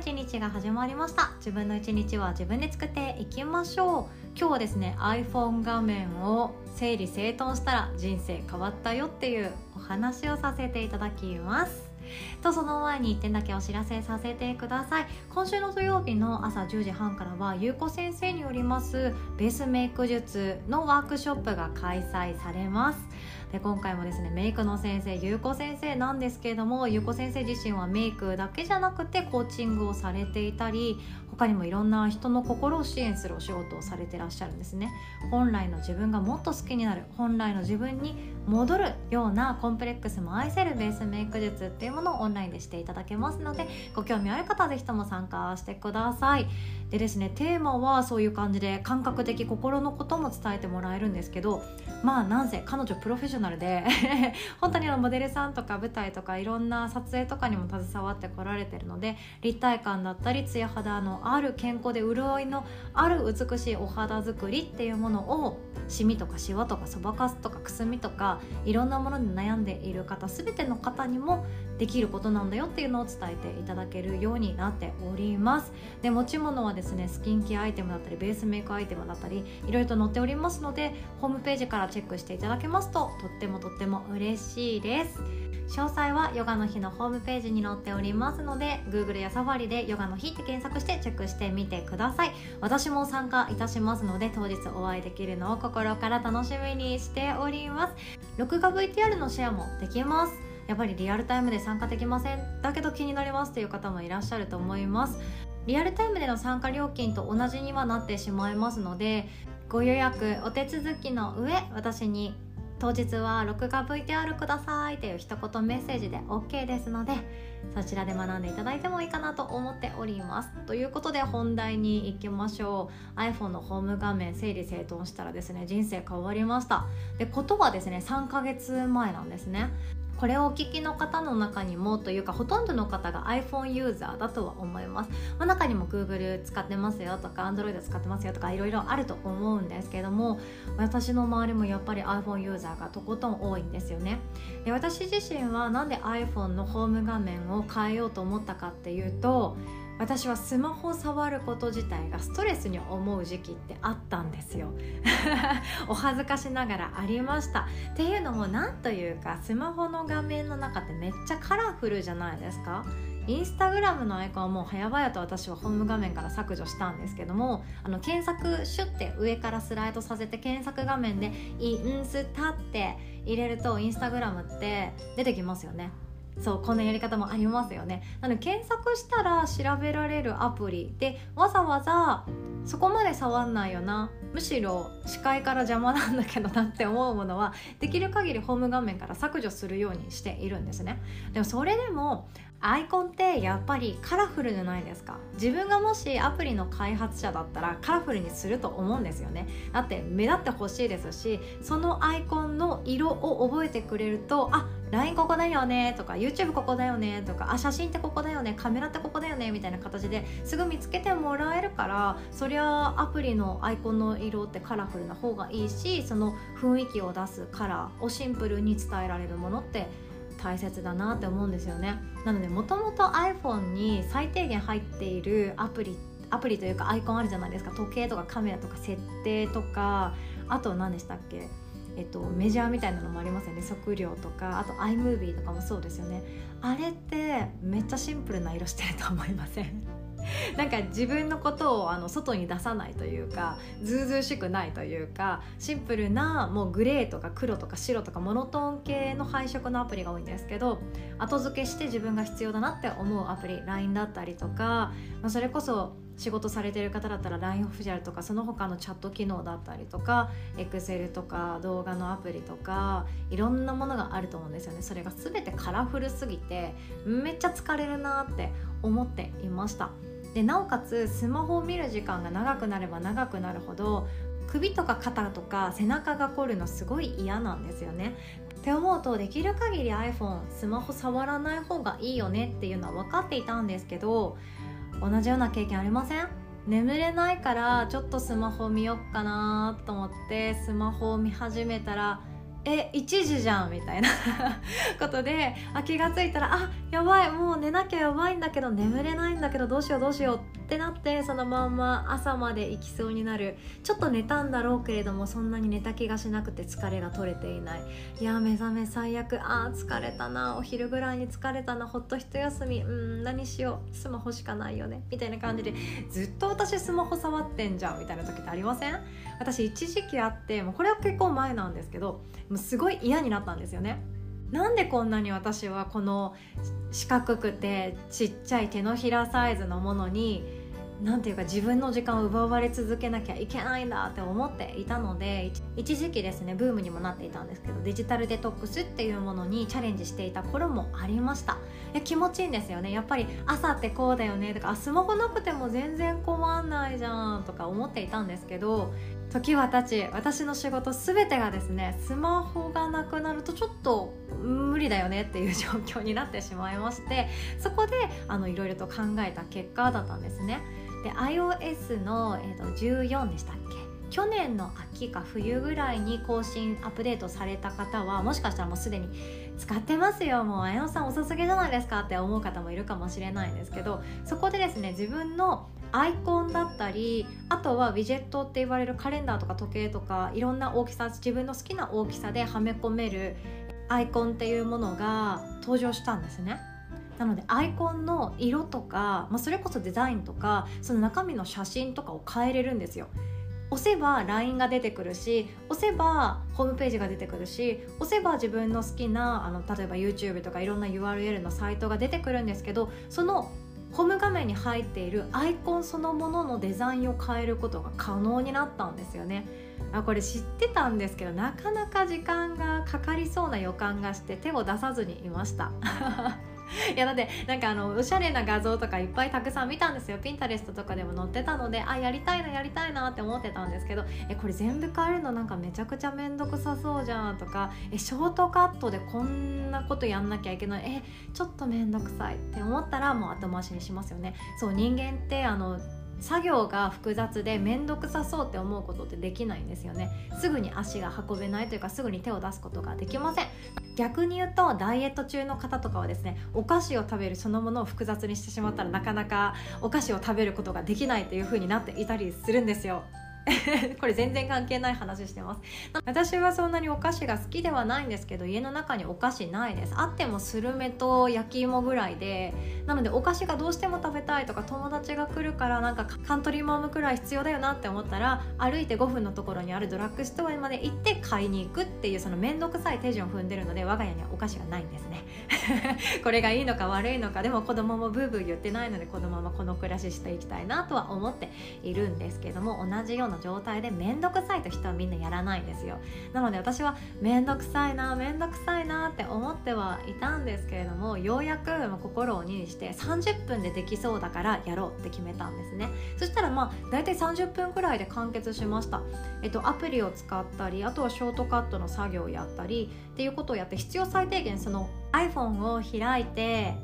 一日が始まりました。自分の一日は自分で作っていきましょう。今日はですね iPhone 画面を整理整頓したら人生変わったよっていうお話をさせていただきます。とその前に1点だけお知らせさせてください。今週の土曜日の朝10時半からはゆうこ先生によりますベースメイク術のワークショップが開催されます。で今回もですねメイクの先生ゆうこ先生なんですけれどもゆうこ先生自身はメイクだけじゃなくてコーチングをされていたり他にもいろんな人の心を支援するお仕事をされてらっしゃるんですね。本来の自分がもっと好きになる本来の自分に戻るようなコンプレックスも愛せるベースメイク術っていうものをオンラインでしていただけますのでご興味ある方は是非とも参加してください。でですねテーマはそういう感じで感覚的心のことも伝えてもらえるんですけどまあなんせ彼女プロフェッショナルで 本当にモデルさんとか舞台とかいろんな撮影とかにも携わってこられてるので立体感だったりツヤ肌のある健康で潤いのある美しいお肌作りっていうものをシミとかシワとかそばかすとかくすみとかいろんなものに悩んでいる方全ての方にもできることなんだよっていうのを伝えていただけるようになっております。で持ち物はですねスキンケアアイテムだったりベースメイクアイテムだったりいろいろと載っておりますのでホームページからチェックしていただけますととってもとっても嬉しいです。詳細はヨガの日のホームページに載っておりますので Google やサファリでヨガの日って検索してチェックしてみてください。私も参加いたしますので当日お会いできるのを心から楽しみにしております。録画 VTR のシェアもできます。やっぱりリアルタイムで参加できません。だけど気になりますという方もいらっしゃると思います。リアルタイムでの参加料金と同じにはなってしまいますのでご予約お手続きの上私に当日は録画 VTR くださいという一言メッセージで OK ですのでそちらで学んでいただいてもいいかなと思っております。ということで本題に行きましょう。iPhone のホーム画面整理整頓したらですね人生変わりました。でことはですね3ヶ月前なんですね。これをお聞きの方の中にもというかほとんどの方が iPhone ユーザーだとは思います、まあ、中にも Google 使ってますよとか Android 使ってますよとかいろいろあると思うんですけども私の周りもやっぱり iPhone ユーザーがとことん多いんですよね。で私自身はなんで iPhone のホーム画面を変えようと思ったかっていうと私はスマホを触ること自体がストレスに思う時期ってあったんですよ。お恥ずかしながらありました。っていうのも何というかスマホの画面の中ってめっちゃカラフルじゃないですか？インスタグラムのアイコンはもう早々と私はホーム画面から削除したんですけどもあの検索シュッて上からスライドさせて検索画面で「インスタ」って入れるとインスタグラムって出てきますよね。そうこんなやり方もありますよね。なので検索したら調べられるアプリでわざわざそこまで触んないよな。むしろ視界から邪魔なんだけどなって思うものはできる限りホーム画面から削除するようにしているんですね。でもそれでもアイコンってやっぱりカラフルじゃないですか。自分がもしアプリの開発者だったらカラフルにすると思うんですよね。だって目立ってほしいですしそのアイコンの色を覚えてくれるとあ LINE ここだよねとか YouTube ここだよねとかあ写真ってここだよねカメラってここだよねみたいな形ですぐ見つけてもらえるからそりゃアプリのアイコンの色ってカラフルな方がいいしその雰囲気を出すカラーをシンプルに伝えられるものって大切だなって思うんですよね。なのでもともと iPhone に最低限入っているアプリアプリというかアイコンあるじゃないですか。時計とかカメラとか設定とかあと何でしたっけ？えっと、メジャーみたいなのもありますよね。測量とかあと iMovie とかもそうですよね。あれってめっちゃシンプルな色してると思いません？なんか自分のことをあの外に出さないというかずうずうしくないというかシンプルなもうグレーとか黒とか白とかモノトーン系の配色のアプリが多いんですけど後付けして自分が必要だなって思うアプリ LINE だったりとか、まあ、それこそ仕事されてる方だったら LINE オフィシャルとかその他のチャット機能だったりとか Excel とか動画のアプリとかいろんなものがあると思うんですよね。それが全てカラフルすぎてめっちゃ疲れるなって思っていました。でなおかつスマホを見る時間が長くなれば長くなるほど首とか肩とか背中が凝るのすごい嫌なんですよね。って思うとできる限り iPhone スマホ触らない方がいいよねっていうのは分かっていたんですけど同じような経験ありません？眠れないからちょっとスマホ見よっかなと思ってスマホを見始めたらえ1時じゃんみたいな ことであ気が付いたらあやばいもう寝なきゃやばいんだけど眠れないんだけどどうしようどうしようってなってそのまんま朝まで行きそうになる。ちょっと寝たんだろうけれどもそんなに寝た気がしなくて疲れが取れていない。いや目覚め最悪。あー疲れたな。お昼ぐらいに疲れたな。ほっと一休み。うん何しよう。スマホしかないよね。みたいな感じでずっと私スマホ触ってんじゃんみたいな時ってありません？私一時期あってもうこれは結構前なんですけどもうすごい嫌になったんですよね。なんでこんなに私はこの四角くてちっちゃい手のひらサイズのものになんていうか自分の時間を奪われ続けなきゃいけないんだって思っていたので一時期ですねブームにもなっていたんですけどデジタルデトックスっていうものにチャレンジしていた頃もありました。いや気持ちいいんですよね。やっぱり朝ってこうだよねとかスマホなくても全然困んないじゃんとか思っていたんですけど時は経ち私の仕事全てがですねスマホがなくなるとちょっと無理だよねっていう状況になってしまいましてそこでいろいろと考えた結果だったんですね。で iOS の、えーと、14でしたっけ？去年の秋か冬ぐらいに更新アップデートされた方はもしかしたらもうすでに使ってますよ。もう綾野さん遅すぎじゃないですかって思う方もいるかもしれないんですけどそこでですね自分のアイコンだったりあとはウィジェットって言われるカレンダーとか時計とかいろんな大きさ自分の好きな大きさではめ込めるアイコンっていうものが登場したんですね。なのでアイコンの色とか、まあ、それこそデザインとかその中身の写真とかを変えれるんですよ。押せば LINE が出てくるし押せばホームページが出てくるし押せば自分の好きなあの例えば YouTube とかいろんな URL のサイトが出てくるんですけどそのホーム画面に入っているアイコンそのもののデザインを変えることが可能になったんですよね。あこれ知ってたんですけどなかなか時間がかかりそうな予感がして手を出さずにいました いやだってなんかあのおしゃれな画像とかいっぱいたくさん見たんですよ。ピンタレストとかでも載ってたのであやりたいなやりたいなって思ってたんですけどえこれ全部変えるの？なんかめちゃくちゃ面倒くさそうじゃんとかえショートカットでこんなことやんなきゃいけない？えちょっと面倒くさいって思ったらもう後回しにしますよね。そう人間ってあの作業が複雑で面倒くさそうって思うことってできないんですよね。すぐに足が運べないというかすぐに手を出すことができません。逆に言うとダイエット中の方とかはですねお菓子を食べるそのものを複雑にしてしまったらなかなかお菓子を食べることができないという風になっていたりするんですよ。これ全然関係ない話してます。私はそんなにお菓子が好きではないんですけど家の中にお菓子ないです。あってもスルメと焼き芋ぐらいでなのでお菓子がどうしても食べたいとか友達が来るからなんかカントリーマームくらい必要だよなって思ったら歩いて5分のところにあるドラッグストアまで行って買いに行くっていうその面倒くさい手順を踏んでるので我が家にはお菓子がないんですね。これがいいのか悪いのかでも子供もブーブー言ってないのでこのままこの暮らししていきたいなとは思っているんですけども同じような状態で面倒くさいと人はみんなやらないんですよ。なので私は面倒くさいな面倒くさいなって思ってはいたんですけれどもようやく心を鬼にして30分でできそうだからやろうって決めたんですね。そしたらまあ大体30分くらいで完結しました。えっとアプリを使ったりあとはショートカットの作業をやったりっていうことをやって必要最低限その iPhone を開いて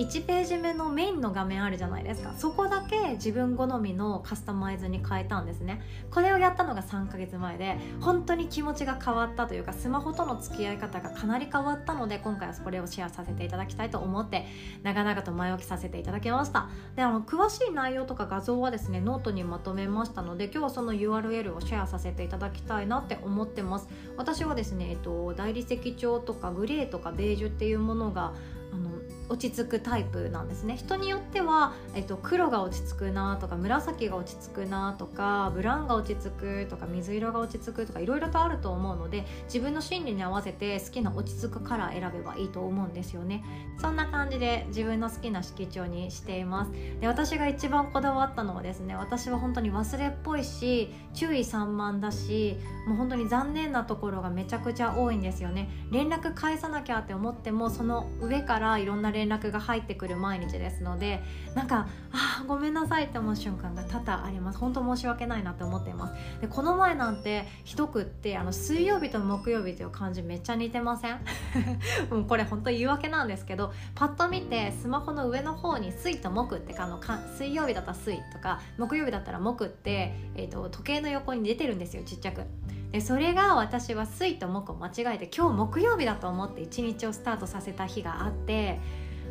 1ページ目のメインの画面あるじゃないですか。そこだけ自分好みのカスタマイズに変えたんですね。これをやったのが3ヶ月前で本当に気持ちが変わったというかスマホとの付き合い方がかなり変わったので今回はこれをシェアさせていただきたいと思って長々と前置きさせていただきました。であの詳しい内容とか画像はですねノートにまとめましたので今日はその URL をシェアさせていただきたいなって思ってます。私はですね、えっと、大理石調とかグレーとかベージュっていうものがあの落ち着くタイプなんですね。人によっては、えっと、黒が落ち着くなとか紫が落ち着くなとかブラウンが落ち着くとか水色が落ち着くとかいろいろとあると思うので自分の心理に合わせて好きな落ち着くカラー選べばいいと思うんですよね。そんな感じで自分の好きな色調にしています。で私が一番こだわったのはですね私は本当に忘れっぽいし注意散漫だしもう本当に残念なところがめちゃくちゃ多いんですよね。連絡返さなきゃって思ってもその上からいろんな連絡が入ってくる毎日ですのでなんかあごめんなさいって思う瞬間が多々あります。本当申し訳ないなって思っています。でこの前なんてひどくってあの水曜日と木曜日という感じめっちゃ似てません？もうこれ本当言い訳なんですけどパッと見てスマホの上の方に水と木ってあのか水曜日だったら水とか木曜日だったら木って、えー、と時計の横に出てるんですよちっちゃく。でそれが私は水と木を間違えて今日木曜日だと思って一日をスタートさせた日があって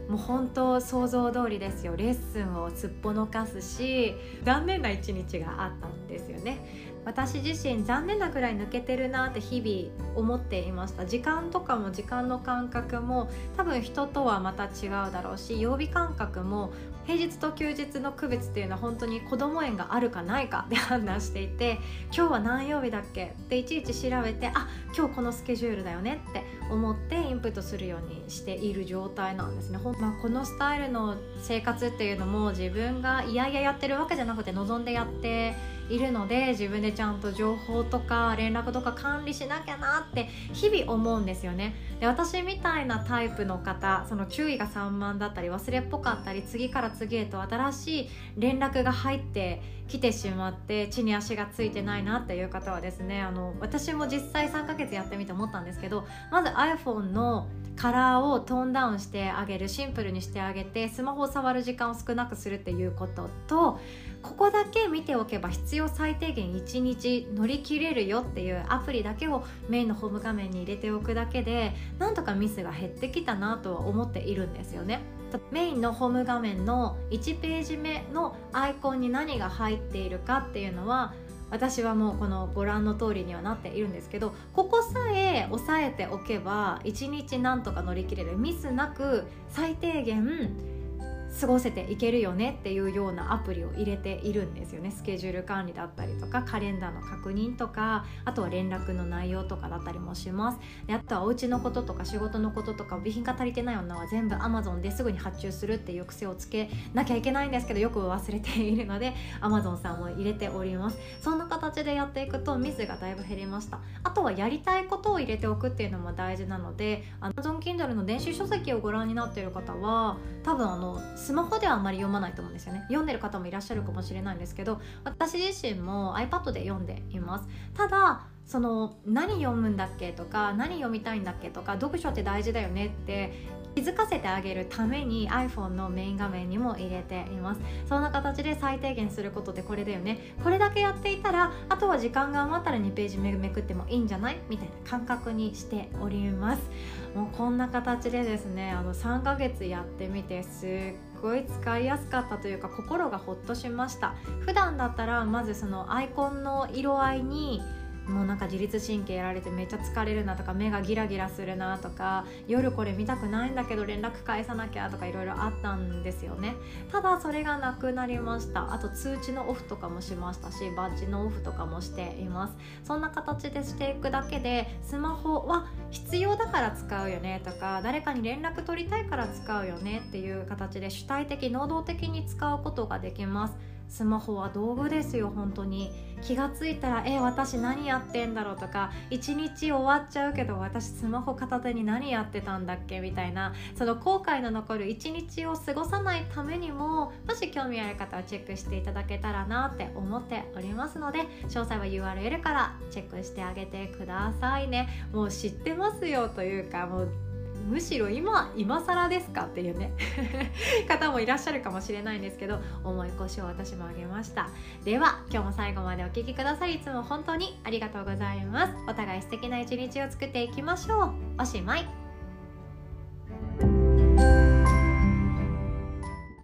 もう本当想像通りですよ。レッスンをすっぽ抜かすし残念な一日があったんですよね。私自身残念なくらい抜けてるなって日々思っていました。時間とかも時間の感覚も多分人とはまた違うだろうし曜日感覚も平日と休日の区別っていうのは本当に子ども園があるかないかで判断していて今日は何曜日だっけ？っていちいち調べてあ今日このスケジュールだよねって思ってインプットするようにしている状態なんですね。まあ、このスタイルの生活っていうのも自分がいやいややってるわけじゃなくて望んでやっているので自分でちゃんと情報とか連絡とか管理しなきゃなって日々思うんですよね。で私みたいなタイプの方その注意が散漫だったり忘れっぽかったり次から次へと新しい連絡が入ってきてしまって地に足がついてないなっていう方はですねあの私も実際3ヶ月やってみて思ったんですけどまず iPhone のカラーをトーンダウンしてあげるシンプルにしてあげてスマホを触る時間を少なくするっていうこととここだけ見ておけば必要最低限1日乗り切れるよっていうアプリだけをメインのホーム画面に入れておくだけでなんとかミスが減ってきたなとは思っているんですよね。メインのホーム画面の1ページ目のアイコンに何が入っているかっていうのは私はもうこのご覧の通りにはなっているんですけどここさえ押さえておけば一日なんとか乗り切れる。ミスなく最低限過ごせていけるよねっていうようなアプリを入れているんですよね。スケジュール管理だったりとかカレンダーの確認とかあとは連絡の内容とかだったりもします。であとはお家のこととか仕事のこととか備品が足りてない女は全部 Amazon ですぐに発注するっていう癖をつけなきゃいけないんですけどよく忘れているので Amazon さんも入れております。そんな形でやっていくとミスがだいぶ減りました。あとはやりたいことを入れておくっていうのも大事なので Amazon Kindle の電子書籍をご覧になっている方は多分あのスマホではあんまり読まないと思うんですよね。読んでる方もいらっしゃるかもしれないんですけど私自身も iPad で読んでいます。ただその何読むんだっけとか何読みたいんだっけとか読書って大事だよねって気づかせてあげるために iPhone のメイン画面にも入れています。そんな形で最低限することでこれだよね。これだけやっていたらあとは時間が余ったら2ページめくってもいいんじゃない？みたいな感覚にしております。もうこんな形でですねあの3ヶ月やってみてすっごい使いやすかったというか心がほっとしました。普段だったらまずそのアイコンの色合いにもうなんか自律神経やられてめっちゃ疲れるなとか目がギラギラするなとか夜これ見たくないんだけど連絡返さなきゃとかいろいろあったんですよね。ただそれがなくなりました。あと通知のオフとかもしましたしバッジのオフとかもしています。そんな形でしていくだけでスマホは必要だから使うよねとか誰かに連絡取りたいから使うよねっていう形で主体的能動的に使うことができます。スマホは道具ですよ本当に。気がついたらえ私何やってんだろうとか一日終わっちゃうけど私スマホ片手に何やってたんだっけみたいな。その後悔の残る一日を過ごさないためにももし興味ある方はチェックしていただけたらなって思っておりますので詳細は URL からチェックしてあげてくださいね。もう知ってますよというかもうむしろ今今更ですかっていうね 方もいらっしゃるかもしれないんですけど重い腰を私もあげました。では今日も最後までお聴きくださりいつも本当にありがとうございます。お互い素敵な一日を作っていきましょう。おしまい。